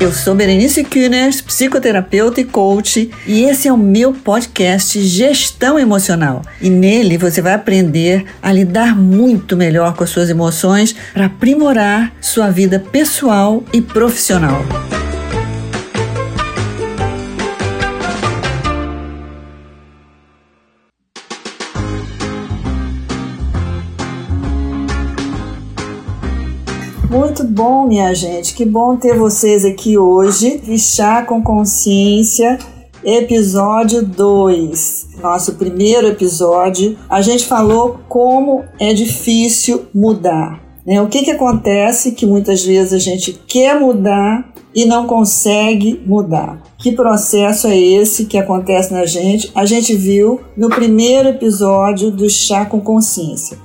Eu sou Berenice Kühners, psicoterapeuta e coach, e esse é o meu podcast Gestão Emocional. E nele você vai aprender a lidar muito melhor com as suas emoções para aprimorar sua vida pessoal e profissional. Muito bom, minha gente. Que bom ter vocês aqui hoje. Chá com Consciência, episódio 2. Nosso primeiro episódio. A gente falou como é difícil mudar. Né? O que, que acontece que muitas vezes a gente quer mudar e não consegue mudar. Que processo é esse que acontece na gente? A gente viu no primeiro episódio do Chá com Consciência.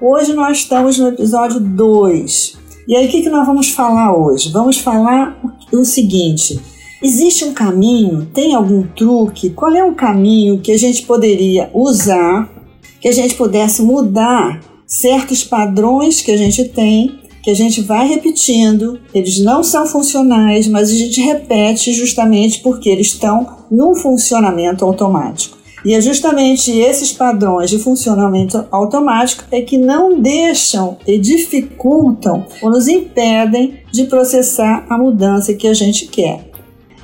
Hoje nós estamos no episódio 2. E aí, o que, que nós vamos falar hoje? Vamos falar o seguinte: existe um caminho? Tem algum truque? Qual é o caminho que a gente poderia usar, que a gente pudesse mudar certos padrões que a gente tem, que a gente vai repetindo, eles não são funcionais, mas a gente repete justamente porque eles estão num funcionamento automático. E é justamente esses padrões de funcionamento automático é que não deixam e dificultam ou nos impedem de processar a mudança que a gente quer.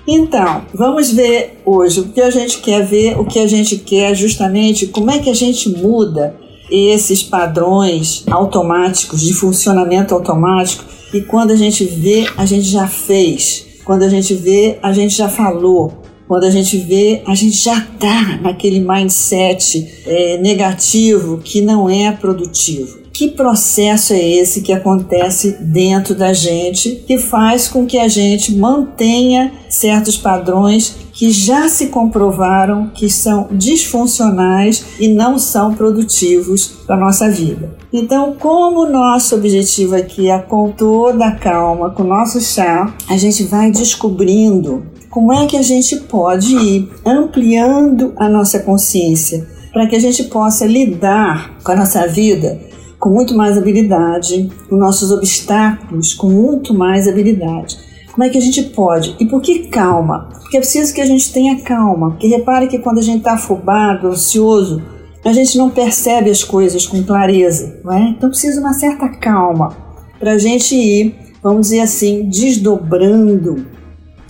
Então, vamos ver hoje o que a gente quer ver, o que a gente quer justamente, como é que a gente muda esses padrões automáticos, de funcionamento automático, e quando a gente vê, a gente já fez. Quando a gente vê, a gente já falou. Quando a gente vê, a gente já está naquele mindset é, negativo que não é produtivo. Que processo é esse que acontece dentro da gente que faz com que a gente mantenha certos padrões que já se comprovaram que são disfuncionais e não são produtivos para a nossa vida. Então, como o nosso objetivo aqui é com toda a calma, com o nosso chá, a gente vai descobrindo como é que a gente pode ir ampliando a nossa consciência para que a gente possa lidar com a nossa vida com muito mais habilidade, com nossos obstáculos com muito mais habilidade. Como é que a gente pode? E por que calma? Porque é preciso que a gente tenha calma. Porque repare que quando a gente está afobado, ansioso, a gente não percebe as coisas com clareza, não é? Então precisa uma certa calma para a gente ir, vamos dizer assim, desdobrando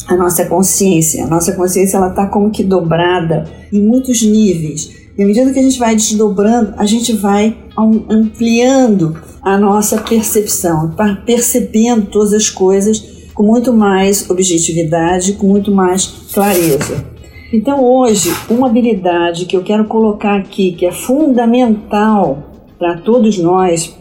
a nossa consciência. A nossa consciência ela está como que dobrada em muitos níveis. E à medida que a gente vai desdobrando, a gente vai ampliando a nossa percepção, tá percebendo todas as coisas com muito mais objetividade, com muito mais clareza. Então, hoje, uma habilidade que eu quero colocar aqui, que é fundamental para todos nós,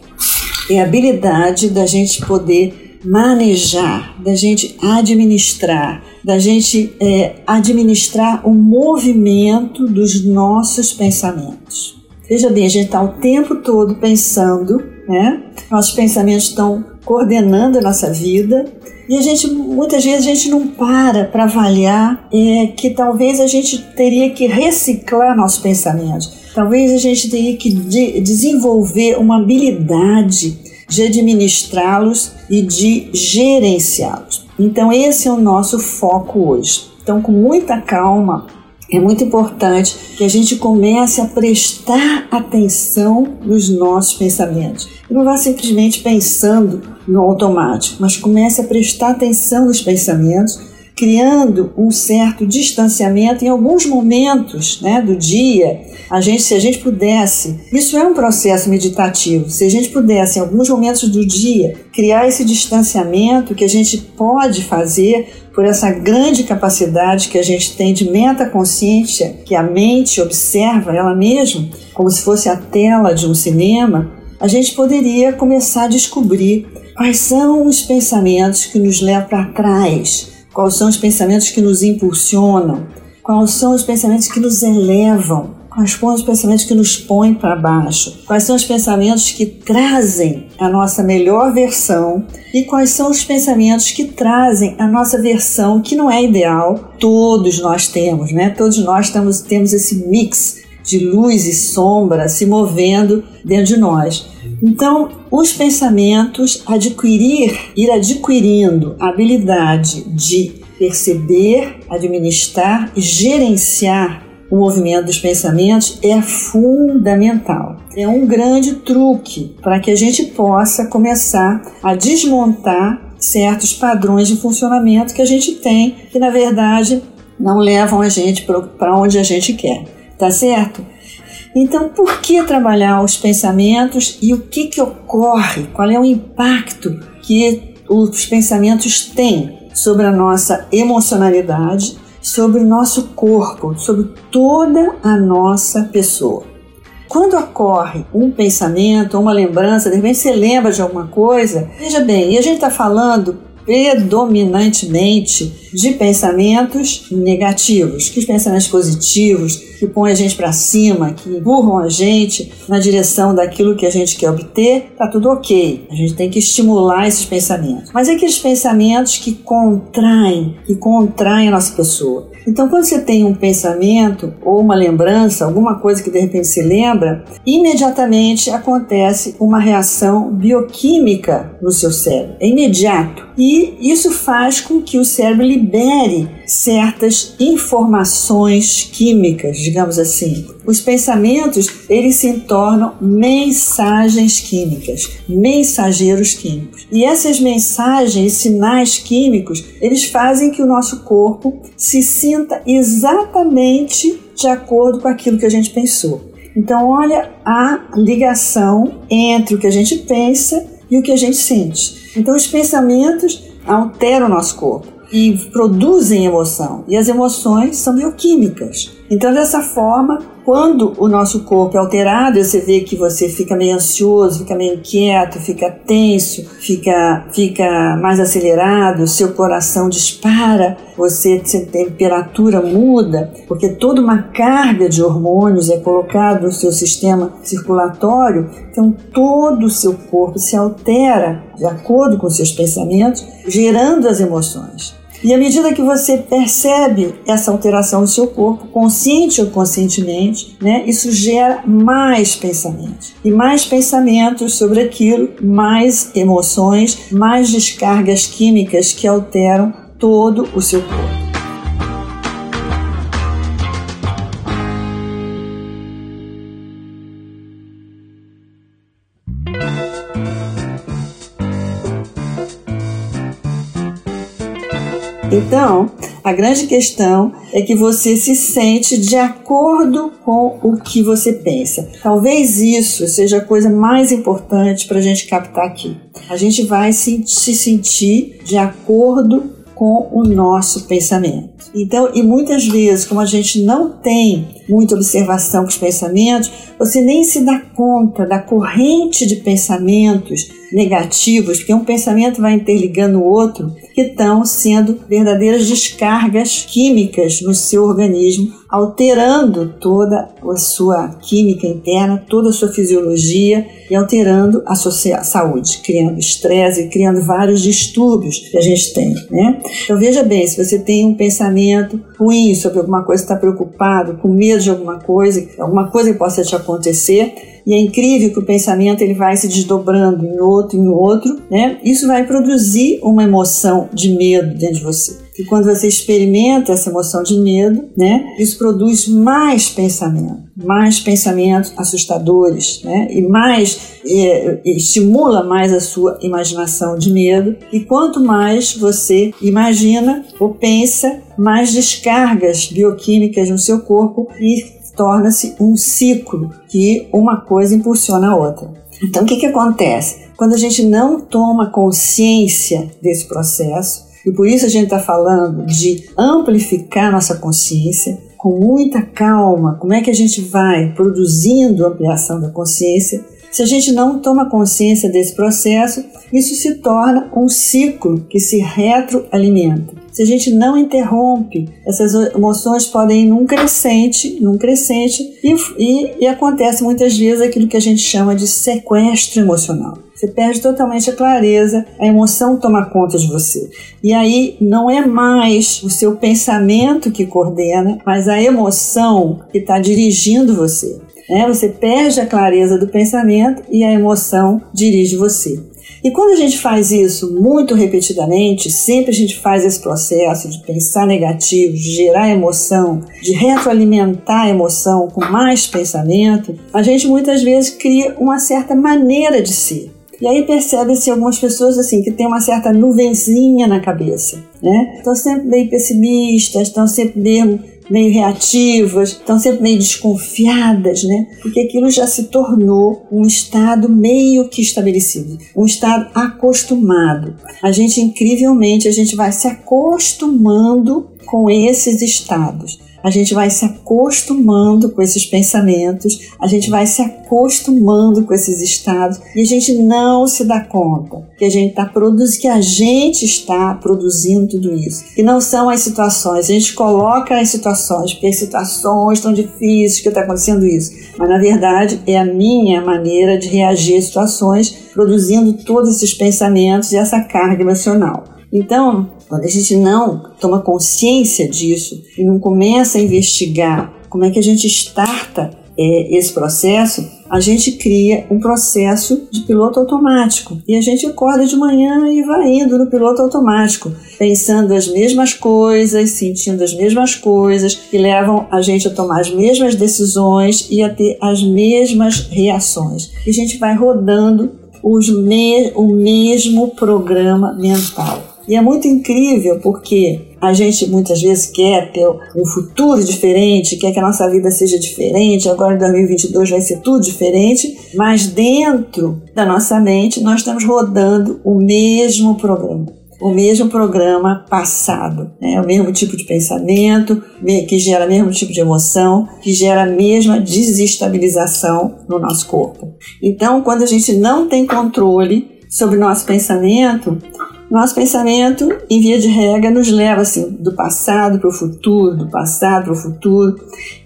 é a habilidade da gente poder manejar, da gente administrar, da gente é, administrar o movimento dos nossos pensamentos. Veja bem, a gente está o tempo todo pensando, né? Nossos pensamentos estão coordenando a nossa vida e a gente muitas vezes a gente não para para avaliar é, que talvez a gente teria que reciclar nossos pensamentos. Talvez a gente teria que de desenvolver uma habilidade de administrá-los e de gerenciá-los. Então, esse é o nosso foco hoje. Então, com muita calma, é muito importante que a gente comece a prestar atenção nos nossos pensamentos. Não vá simplesmente pensando no automático, mas comece a prestar atenção nos pensamentos criando um certo distanciamento em alguns momentos né, do dia. A gente, se a gente pudesse, isso é um processo meditativo, se a gente pudesse, em alguns momentos do dia, criar esse distanciamento que a gente pode fazer por essa grande capacidade que a gente tem de metaconsciência, que a mente observa ela mesma, como se fosse a tela de um cinema, a gente poderia começar a descobrir quais são os pensamentos que nos levam para trás Quais são os pensamentos que nos impulsionam? Quais são os pensamentos que nos elevam? Quais são os pensamentos que nos põem para baixo? Quais são os pensamentos que trazem a nossa melhor versão? E quais são os pensamentos que trazem a nossa versão que não é ideal? Todos nós temos, né? Todos nós temos, temos esse mix de luz e sombra se movendo dentro de nós. Então, os pensamentos, adquirir, ir adquirindo a habilidade de perceber, administrar e gerenciar o movimento dos pensamentos é fundamental. É um grande truque para que a gente possa começar a desmontar certos padrões de funcionamento que a gente tem, que na verdade não levam a gente para onde a gente quer. Tá certo? Então, por que trabalhar os pensamentos e o que, que ocorre? Qual é o impacto que os pensamentos têm sobre a nossa emocionalidade, sobre o nosso corpo, sobre toda a nossa pessoa? Quando ocorre um pensamento, uma lembrança, de repente você lembra de alguma coisa, veja bem, e a gente está falando predominantemente de pensamentos negativos, que os pensamentos positivos, que põem a gente para cima, que empurram a gente na direção daquilo que a gente quer obter, tá tudo ok. A gente tem que estimular esses pensamentos. Mas é aqueles pensamentos que contraem, que contraem a nossa pessoa. Então, quando você tem um pensamento ou uma lembrança, alguma coisa que de repente se lembra, imediatamente acontece uma reação bioquímica no seu cérebro. É imediato. E isso faz com que o cérebro libere certas informações químicas, digamos assim. Os pensamentos, eles se tornam mensagens químicas, mensageiros químicos. E essas mensagens, sinais químicos, eles fazem que o nosso corpo se sinta exatamente de acordo com aquilo que a gente pensou. Então, olha a ligação entre o que a gente pensa e o que a gente sente. Então, os pensamentos alteram o nosso corpo e produzem emoção. E as emoções são bioquímicas. Então, dessa forma, quando o nosso corpo é alterado, você vê que você fica meio ansioso, fica meio inquieto, fica tenso, fica, fica mais acelerado, seu coração dispara, você, temperatura muda, porque toda uma carga de hormônios é colocada no seu sistema circulatório, então todo o seu corpo se altera de acordo com seus pensamentos, gerando as emoções. E à medida que você percebe essa alteração no seu corpo, consciente ou conscientemente, né, isso gera mais pensamentos. E mais pensamentos sobre aquilo, mais emoções, mais descargas químicas que alteram todo o seu corpo. Então, a grande questão é que você se sente de acordo com o que você pensa. Talvez isso seja a coisa mais importante para a gente captar aqui. A gente vai se, se sentir de acordo com o nosso pensamento. Então, e muitas vezes, como a gente não tem muita observação com os pensamentos, você nem se dá conta da corrente de pensamentos negativos, porque um pensamento vai interligando o outro, que estão sendo verdadeiras descargas químicas no seu organismo, alterando toda a sua química interna, toda a sua fisiologia e alterando a sua saúde, criando estresse, criando vários distúrbios que a gente tem, né? Então veja bem, se você tem um pensamento ruim sobre alguma coisa, está preocupado, com medo de alguma coisa, alguma coisa que possa te acontecer, e é incrível que o pensamento ele vai se desdobrando em outro, em outro, né? Isso vai produzir uma emoção de medo dentro de você. E quando você experimenta essa emoção de medo, né? Isso produz mais pensamento, mais pensamentos assustadores, né? E mais é, estimula mais a sua imaginação de medo. E quanto mais você imagina ou pensa, mais descargas bioquímicas no seu corpo e torna-se um ciclo que uma coisa impulsiona a outra. Então, o que, que acontece? Quando a gente não toma consciência desse processo, e por isso a gente está falando de amplificar nossa consciência, com muita calma, como é que a gente vai produzindo ampliação da consciência, se a gente não toma consciência desse processo, isso se torna um ciclo que se retroalimenta. Se a gente não interrompe, essas emoções podem ir num crescente, num crescente, e, e, e acontece muitas vezes aquilo que a gente chama de sequestro emocional. Você perde totalmente a clareza, a emoção toma conta de você. E aí não é mais o seu pensamento que coordena, mas a emoção que está dirigindo você. É, você perde a clareza do pensamento e a emoção dirige você. E quando a gente faz isso muito repetidamente, sempre a gente faz esse processo de pensar negativo, de gerar emoção, de retroalimentar a emoção com mais pensamento, a gente muitas vezes cria uma certa maneira de ser. E aí percebe-se algumas pessoas assim que tem uma certa nuvenzinha na cabeça, né? Estão sempre meio pessimistas, estão sempre mesmo meio reativas, estão sempre meio desconfiadas, né? Porque aquilo já se tornou um estado meio que estabelecido, um estado acostumado. A gente incrivelmente a gente vai se acostumando com esses estados a gente vai se acostumando com esses pensamentos, a gente vai se acostumando com esses estados e a gente não se dá conta que a gente está produzindo, que a gente está produzindo tudo isso. Que não são as situações, a gente coloca as situações, porque as situações estão difíceis, que está acontecendo isso. Mas na verdade é a minha maneira de reagir às situações, produzindo todos esses pensamentos e essa carga emocional. Então, quando a gente não toma consciência disso e não começa a investigar como é que a gente starta é, esse processo, a gente cria um processo de piloto automático. E a gente acorda de manhã e vai indo no piloto automático, pensando as mesmas coisas, sentindo as mesmas coisas, que levam a gente a tomar as mesmas decisões e a ter as mesmas reações. E a gente vai rodando me o mesmo programa mental. E é muito incrível porque a gente muitas vezes quer ter um futuro diferente, quer que a nossa vida seja diferente, agora em 2022 vai ser tudo diferente, mas dentro da nossa mente nós estamos rodando o mesmo programa. O mesmo programa passado, né? o mesmo tipo de pensamento, que gera o mesmo tipo de emoção, que gera a mesma desestabilização no nosso corpo. Então, quando a gente não tem controle sobre o nosso pensamento, nosso pensamento, em via de regra, nos leva assim do passado para o futuro, do passado para o futuro,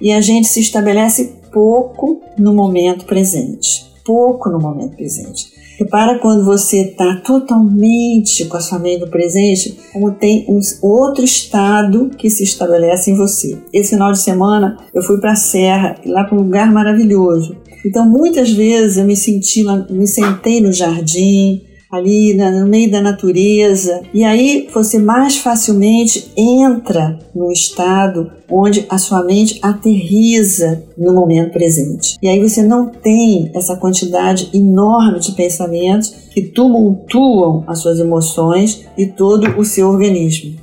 e a gente se estabelece pouco no momento presente. Pouco no momento presente. Repara quando você está totalmente com a sua mente no presente, como tem um outro estado que se estabelece em você. Esse final de semana eu fui para a Serra, lá para um lugar maravilhoso. Então muitas vezes eu me senti, me sentei no jardim, ali no meio da natureza. E aí você mais facilmente entra no estado onde a sua mente aterriza no momento presente. E aí você não tem essa quantidade enorme de pensamentos que tumultuam as suas emoções e todo o seu organismo.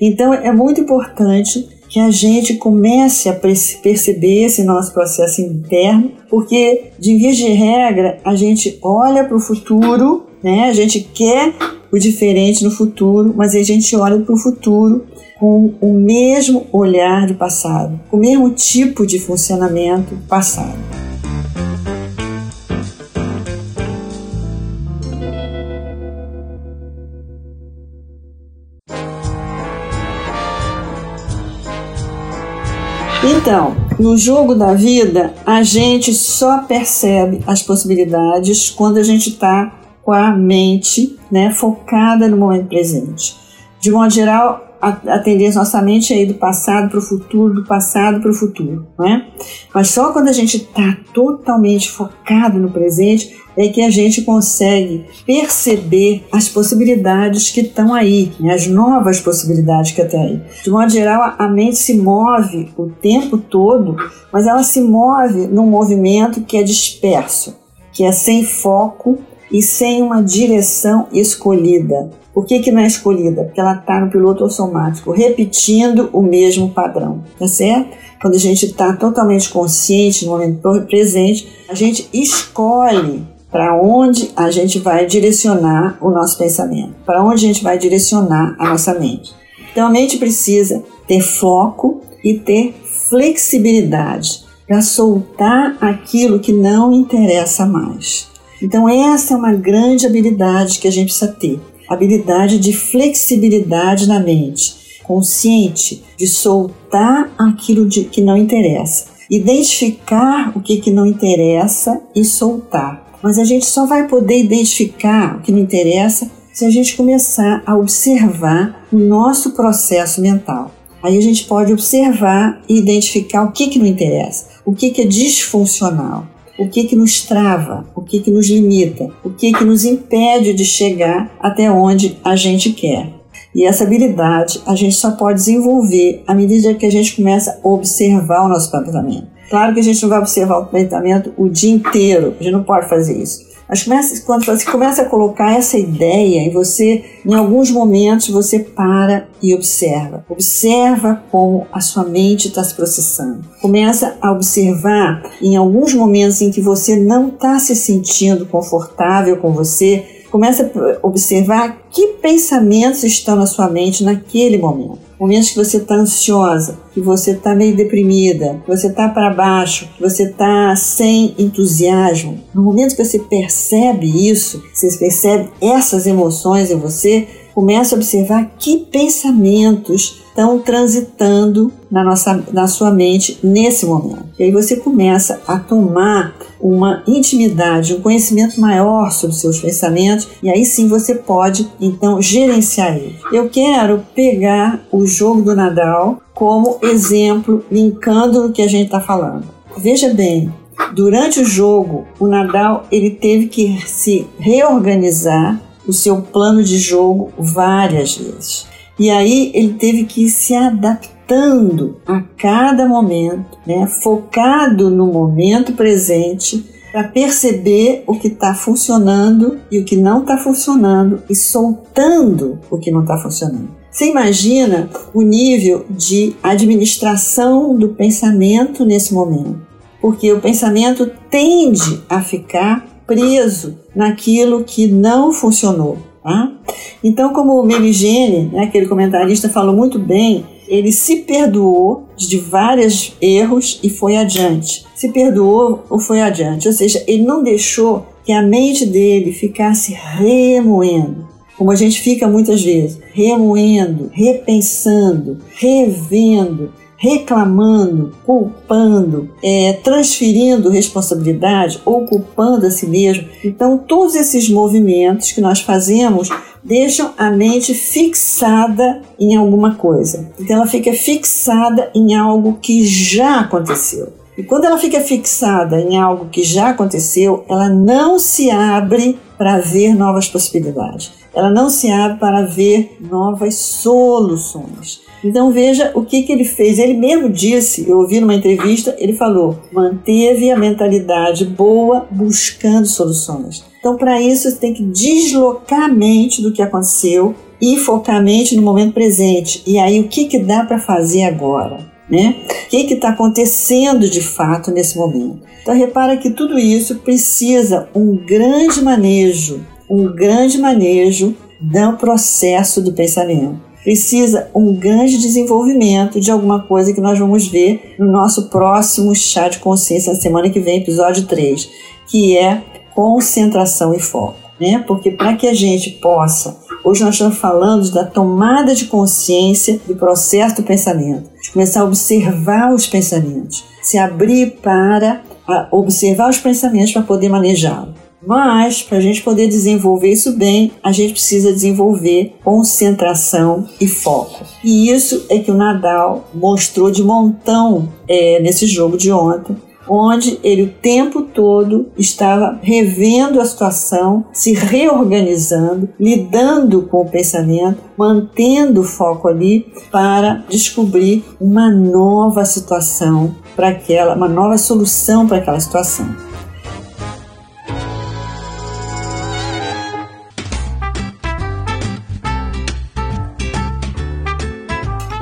Então é muito importante que a gente comece a perceber esse nosso processo interno, porque de via de regra a gente olha para o futuro, né? A gente quer o diferente no futuro, mas a gente olha para o futuro com o mesmo olhar do passado, com o mesmo tipo de funcionamento passado. Então, no jogo da vida, a gente só percebe as possibilidades quando a gente está com a mente né, focada no momento presente. De modo geral, a, a tendência nossa mente ir do passado para o futuro, do passado para o futuro, não é? Mas só quando a gente está totalmente focado no presente é que a gente consegue perceber as possibilidades que estão aí, né? as novas possibilidades que estão aí. De modo geral, a mente se move o tempo todo, mas ela se move num movimento que é disperso, que é sem foco e sem uma direção escolhida. Por que, que não é escolhida? Porque ela está no piloto automático, repetindo o mesmo padrão, tá certo? Quando a gente está totalmente consciente no momento presente, a gente escolhe para onde a gente vai direcionar o nosso pensamento, para onde a gente vai direcionar a nossa mente. Então a mente precisa ter foco e ter flexibilidade para soltar aquilo que não interessa mais. Então essa é uma grande habilidade que a gente precisa ter. Habilidade de flexibilidade na mente, consciente de soltar aquilo de, que não interessa, identificar o que, que não interessa e soltar. Mas a gente só vai poder identificar o que não interessa se a gente começar a observar o nosso processo mental. Aí a gente pode observar e identificar o que, que não interessa, o que, que é disfuncional, o que, que nos trava, o que, que nos limita, o que, que nos impede de chegar até onde a gente quer. E essa habilidade a gente só pode desenvolver à medida que a gente começa a observar o nosso comportamento. Claro que a gente não vai observar o comportamento o dia inteiro, a gente não pode fazer isso. Mas começa, quando você começa a colocar essa ideia e você, em alguns momentos, você para e observa. Observa como a sua mente está se processando. Começa a observar em alguns momentos em que você não está se sentindo confortável com você, começa a observar que pensamentos estão na sua mente naquele momento. Momentos que você está ansiosa, que você está meio deprimida, que você está para baixo, que você está sem entusiasmo, no momento que você percebe isso, você percebe essas emoções em você, começa a observar que pensamentos estão transitando na, nossa, na sua mente nesse momento. E aí você começa a tomar uma intimidade, um conhecimento maior sobre seus pensamentos, e aí sim você pode então gerenciar eles. Eu quero pegar o jogo do Nadal como exemplo, linkando o que a gente está falando. Veja bem, durante o jogo, o Nadal ele teve que se reorganizar o seu plano de jogo várias vezes. E aí ele teve que se adaptando a cada momento, né? focado no momento presente, para perceber o que está funcionando e o que não está funcionando e soltando o que não está funcionando. Você imagina o nível de administração do pensamento nesse momento, porque o pensamento tende a ficar preso naquilo que não funcionou. Tá? Então, como o Meligene, né, aquele comentarista, falou muito bem, ele se perdoou de vários erros e foi adiante. Se perdoou ou foi adiante. Ou seja, ele não deixou que a mente dele ficasse remoendo. Como a gente fica muitas vezes, remoendo, repensando, revendo, reclamando, culpando, é, transferindo responsabilidade ou culpando a si mesmo. Então, todos esses movimentos que nós fazemos deixam a mente fixada em alguma coisa. Então, ela fica fixada em algo que já aconteceu. E quando ela fica fixada em algo que já aconteceu, ela não se abre para ver novas possibilidades. Ela não se abre para ver novas soluções. Então veja o que, que ele fez. Ele mesmo disse, eu ouvi numa entrevista, ele falou, manteve a mentalidade boa buscando soluções. Então para isso você tem que deslocar a mente do que aconteceu e focar a mente no momento presente. E aí o que, que dá para fazer agora? Né? O que está acontecendo de fato nesse momento? Então repara que tudo isso precisa um grande manejo, um grande manejo do processo do pensamento precisa um grande desenvolvimento de alguma coisa que nós vamos ver no nosso próximo chá de consciência na semana que vem, episódio 3, que é concentração e foco. Né? Porque para que a gente possa, hoje nós estamos falando da tomada de consciência do processo do pensamento, de começar a observar os pensamentos, se abrir para observar os pensamentos para poder manejá-los. Mas, para a gente poder desenvolver isso bem, a gente precisa desenvolver concentração e foco. E isso é que o Nadal mostrou de montão é, nesse jogo de ontem, onde ele o tempo todo estava revendo a situação, se reorganizando, lidando com o pensamento, mantendo o foco ali para descobrir uma nova situação para aquela, uma nova solução para aquela situação.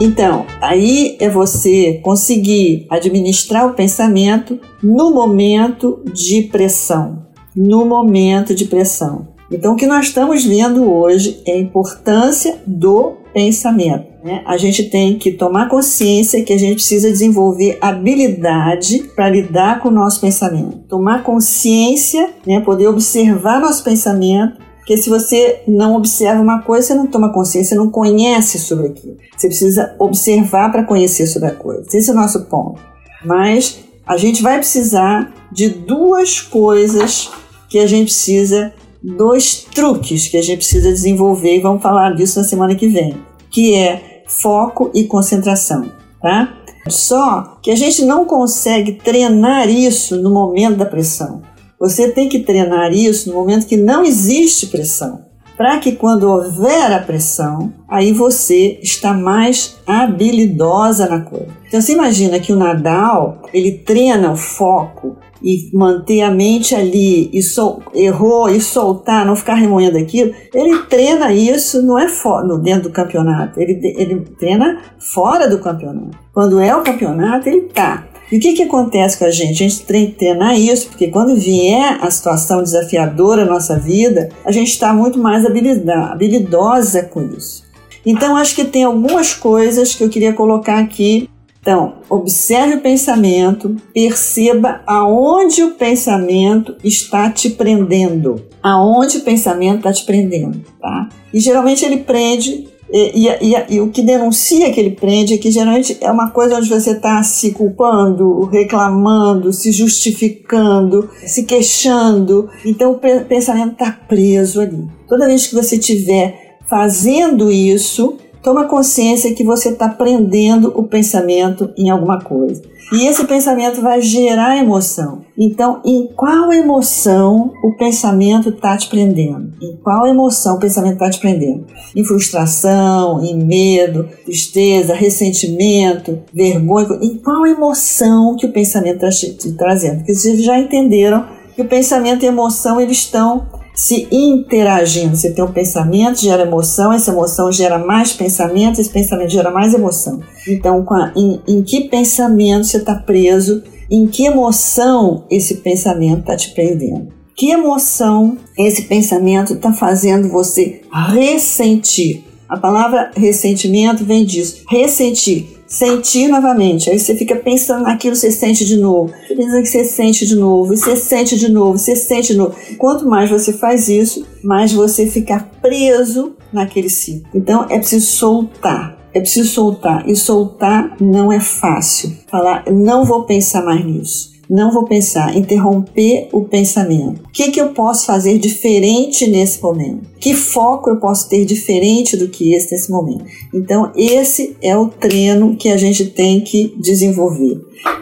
Então, aí é você conseguir administrar o pensamento no momento de pressão. No momento de pressão. Então, o que nós estamos vendo hoje é a importância do pensamento. Né? A gente tem que tomar consciência que a gente precisa desenvolver habilidade para lidar com o nosso pensamento. Tomar consciência, né? poder observar nosso pensamento Porque se você não observa uma coisa, você não toma consciência, você não conhece sobre aquilo. Você precisa observar para conhecer sobre a coisa. Esse é o nosso ponto. Mas a gente vai precisar de duas coisas que a gente precisa, dois truques que a gente precisa desenvolver e vamos falar disso na semana que vem, que é foco e concentração, tá? Só que a gente não consegue treinar isso no momento da pressão. Você tem que treinar isso no momento que não existe pressão, para que quando houver a pressão, aí você está mais habilidosa na coisa. Então você imagina que o Nadal, ele treina o foco e manter a mente ali e sol, errou e soltar, não ficar remoendo aquilo, ele treina isso, não é no, dentro do campeonato, ele, ele treina fora do campeonato. Quando é o campeonato, ele tá. E o que, que acontece com a gente? A gente tem que treinar isso, porque quando vier a situação desafiadora na nossa vida, a gente está muito mais habilidosa com isso. Então, acho que tem algumas coisas que eu queria colocar aqui então, observe o pensamento, perceba aonde o pensamento está te prendendo. Aonde o pensamento está te prendendo, tá? E geralmente ele prende e, e, e, e, o que denuncia que ele prende é que geralmente é uma coisa onde você está se culpando, reclamando, se justificando, se queixando. Então o pensamento está preso ali. Toda vez que você estiver fazendo isso, Toma consciência que você está prendendo o pensamento em alguma coisa. E esse pensamento vai gerar emoção. Então, em qual emoção o pensamento está te prendendo? Em qual emoção o pensamento está te prendendo? Em frustração, em medo, tristeza, ressentimento, vergonha? Em qual emoção que o pensamento está te trazendo? Porque vocês já entenderam que o pensamento e a emoção eles estão se interagindo. Você tem um pensamento, gera emoção, essa emoção gera mais pensamento, esse pensamento gera mais emoção. Então, em, em que pensamento você está preso? Em que emoção esse pensamento está te prendendo? Que emoção esse pensamento está fazendo você ressentir? A palavra ressentimento vem disso. Ressentir sentir novamente. Aí você fica pensando naquilo, você sente de novo. Pensa que você sente de novo, e você sente de novo, você sente de novo. Quanto mais você faz isso, mais você fica preso naquele ciclo. Então é preciso soltar. É preciso soltar. E soltar não é fácil. Falar, não vou pensar mais nisso não vou pensar, interromper o pensamento. O que, que eu posso fazer diferente nesse momento? Que foco eu posso ter diferente do que esse nesse momento? Então, esse é o treino que a gente tem que desenvolver.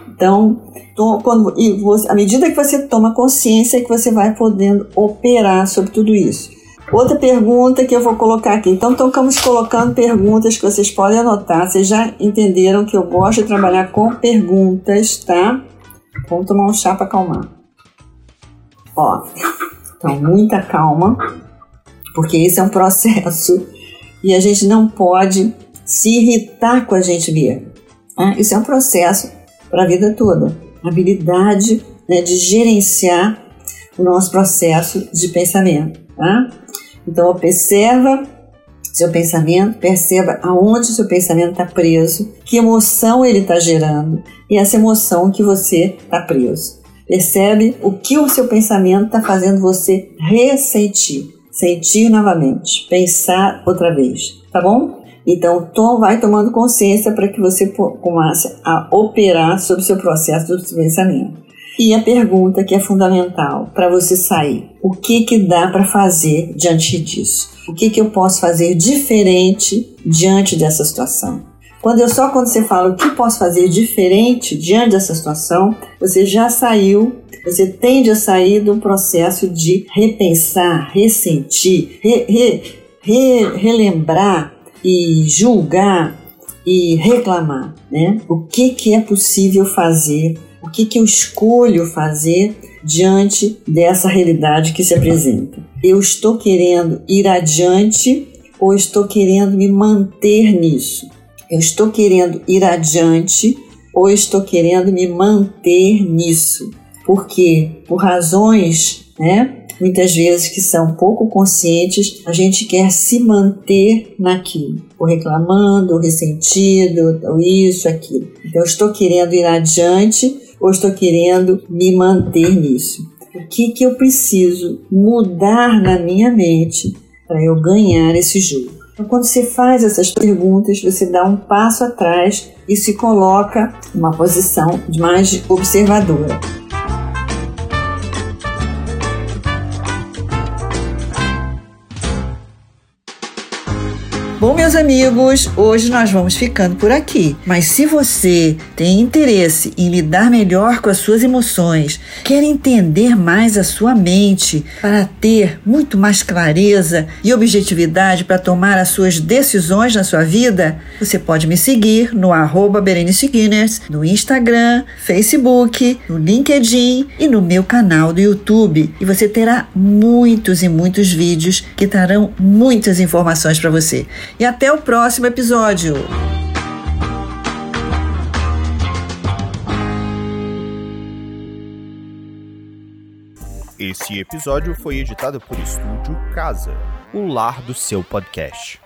Então, quando, e você, à medida que você toma consciência, é que você vai podendo operar sobre tudo isso. Outra pergunta que eu vou colocar aqui. Então, estamos colocando perguntas que vocês podem anotar. Vocês já entenderam que eu gosto de trabalhar com perguntas, tá? Vamos tomar um chá para acalmar. Ó, então muita calma, porque esse é um processo e a gente não pode se irritar com a gente mesmo. Né? Isso é um processo para a vida toda. Habilidade né, de gerenciar o nosso processo de pensamento. Tá? Então, observa seu pensamento, perceba aonde seu pensamento está preso, que emoção ele está gerando e essa emoção que você está preso. Percebe o que o seu pensamento está fazendo você ressentir, sentir novamente, pensar outra vez, tá bom? Então, tom, vai tomando consciência para que você comece a operar sobre o seu processo de pensamento. E a pergunta que é fundamental para você sair: o que que dá para fazer diante disso? O que que eu posso fazer diferente diante dessa situação? Quando eu só quando você fala o que posso fazer diferente diante dessa situação, você já saiu, você tende a sair um processo de repensar, ressentir, re, re, re, relembrar e julgar e reclamar, né? O que que é possível fazer o que, que eu escolho fazer diante dessa realidade que se apresenta? Eu estou querendo ir adiante ou estou querendo me manter nisso? Eu estou querendo ir adiante ou estou querendo me manter nisso? Porque por razões, né, muitas vezes que são pouco conscientes, a gente quer se manter naquilo, ou reclamando, ou ressentido, ou isso, aquilo. Então, eu estou querendo ir adiante ou estou querendo me manter nisso? O que, que eu preciso mudar na minha mente para eu ganhar esse jogo? Então, quando você faz essas perguntas, você dá um passo atrás e se coloca numa posição mais observadora. Bom, meus amigos, hoje nós vamos ficando por aqui. Mas se você tem interesse em lidar melhor com as suas emoções, quer entender mais a sua mente para ter muito mais clareza e objetividade para tomar as suas decisões na sua vida, você pode me seguir no arroba Berenice Guinness, no Instagram, Facebook, no LinkedIn e no meu canal do YouTube. E você terá muitos e muitos vídeos que trarão muitas informações para você e até o próximo episódio. Esse episódio foi editado por Estúdio Casa, o lar do seu podcast.